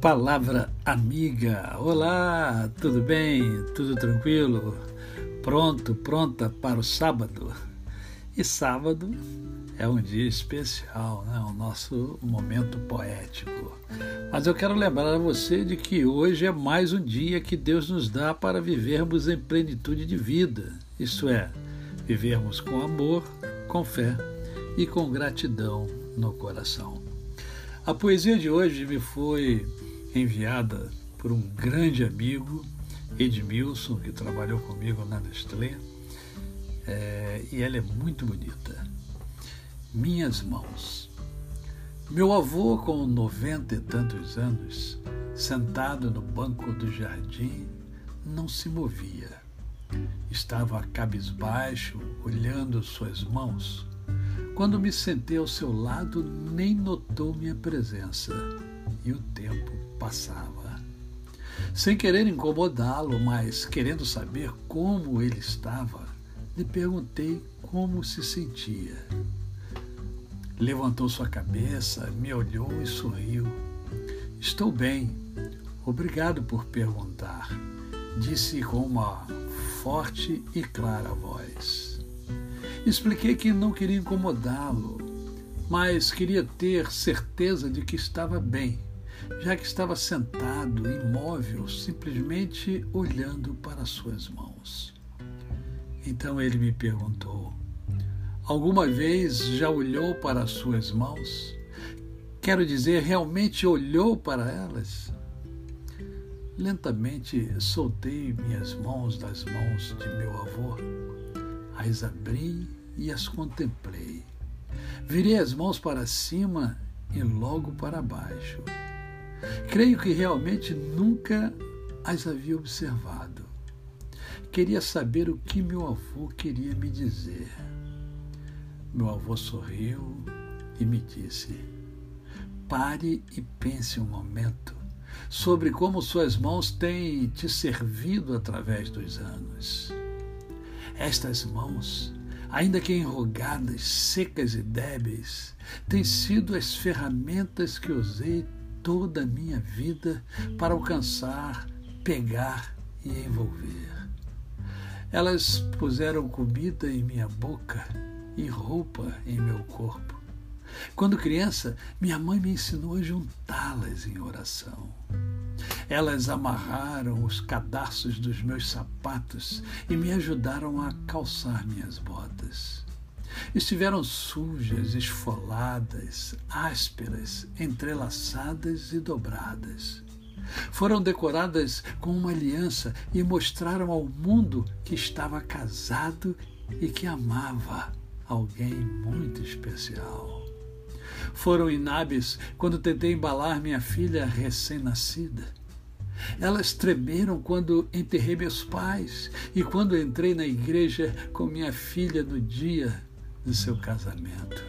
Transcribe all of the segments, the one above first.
Palavra amiga. Olá, tudo bem? Tudo tranquilo? Pronto, pronta para o sábado? E sábado é um dia especial, né? o nosso momento poético. Mas eu quero lembrar a você de que hoje é mais um dia que Deus nos dá para vivermos em plenitude de vida, isto é, vivermos com amor, com fé e com gratidão no coração. A poesia de hoje me foi enviada por um grande amigo, Edmilson, que trabalhou comigo na Nestlé, é, e ela é muito bonita. Minhas mãos. Meu avô, com noventa e tantos anos, sentado no banco do jardim, não se movia. Estava cabisbaixo, olhando suas mãos. Quando me sentei ao seu lado, nem notou minha presença e o tempo passava. Sem querer incomodá-lo, mas querendo saber como ele estava, lhe perguntei como se sentia. Levantou sua cabeça, me olhou e sorriu. Estou bem. Obrigado por perguntar, disse com uma forte e clara voz. Expliquei que não queria incomodá-lo, mas queria ter certeza de que estava bem já que estava sentado, imóvel, simplesmente olhando para suas mãos. Então ele me perguntou: Alguma vez já olhou para as suas mãos? Quero dizer, realmente olhou para elas? Lentamente soltei minhas mãos das mãos de meu avô, as abri e as contemplei. Virei as mãos para cima e logo para baixo. Creio que realmente nunca as havia observado. Queria saber o que meu avô queria me dizer. Meu avô sorriu e me disse: Pare e pense um momento sobre como suas mãos têm te servido através dos anos. Estas mãos, ainda que enrugadas, secas e débeis, têm sido as ferramentas que usei toda a minha vida para alcançar, pegar e envolver. Elas puseram comida em minha boca e roupa em meu corpo. Quando criança, minha mãe me ensinou a juntá-las em oração. Elas amarraram os cadarços dos meus sapatos e me ajudaram a calçar minhas botas. Estiveram sujas, esfoladas, ásperas, entrelaçadas e dobradas. Foram decoradas com uma aliança e mostraram ao mundo que estava casado e que amava alguém muito especial. Foram inábeis quando tentei embalar minha filha recém-nascida. Elas tremeram quando enterrei meus pais e quando entrei na igreja com minha filha no dia de seu casamento.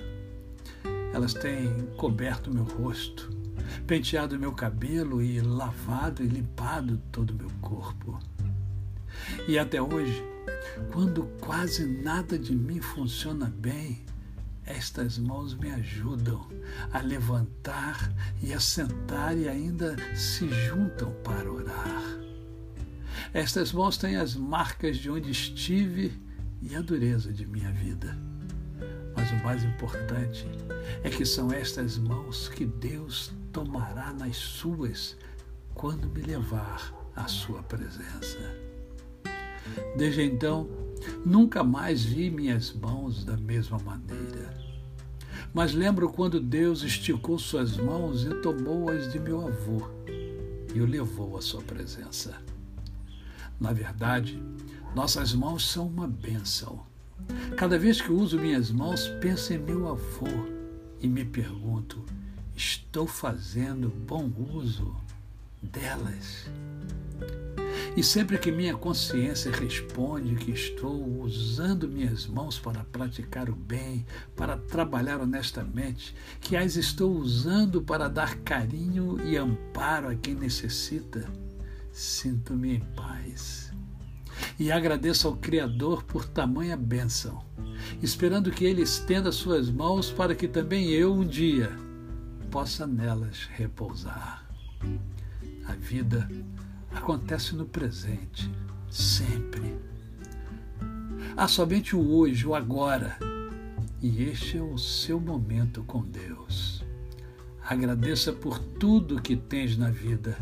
Elas têm coberto meu rosto, penteado meu cabelo e lavado e limpado todo o meu corpo. E até hoje, quando quase nada de mim funciona bem, estas mãos me ajudam a levantar e a sentar e ainda se juntam para orar. Estas mãos têm as marcas de onde estive e a dureza de minha vida. Mas o mais importante é que são estas mãos que Deus tomará nas suas quando me levar à sua presença. Desde então, nunca mais vi minhas mãos da mesma maneira. Mas lembro quando Deus esticou suas mãos e tomou-as de meu avô e o levou à sua presença. Na verdade, nossas mãos são uma bênção Cada vez que uso minhas mãos, penso em meu avô e me pergunto: estou fazendo bom uso delas? E sempre que minha consciência responde que estou usando minhas mãos para praticar o bem, para trabalhar honestamente, que as estou usando para dar carinho e amparo a quem necessita, sinto-me em paz e agradeço ao Criador por tamanha bênção, esperando que Ele estenda suas mãos para que também eu um dia possa nelas repousar. A vida acontece no presente, sempre. Há somente o hoje, o agora, e este é o seu momento com Deus. Agradeça por tudo que tens na vida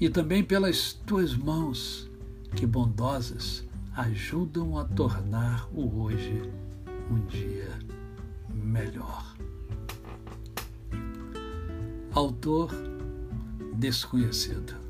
e também pelas tuas mãos que bondosas ajudam a tornar o hoje um dia melhor. Autor desconhecido.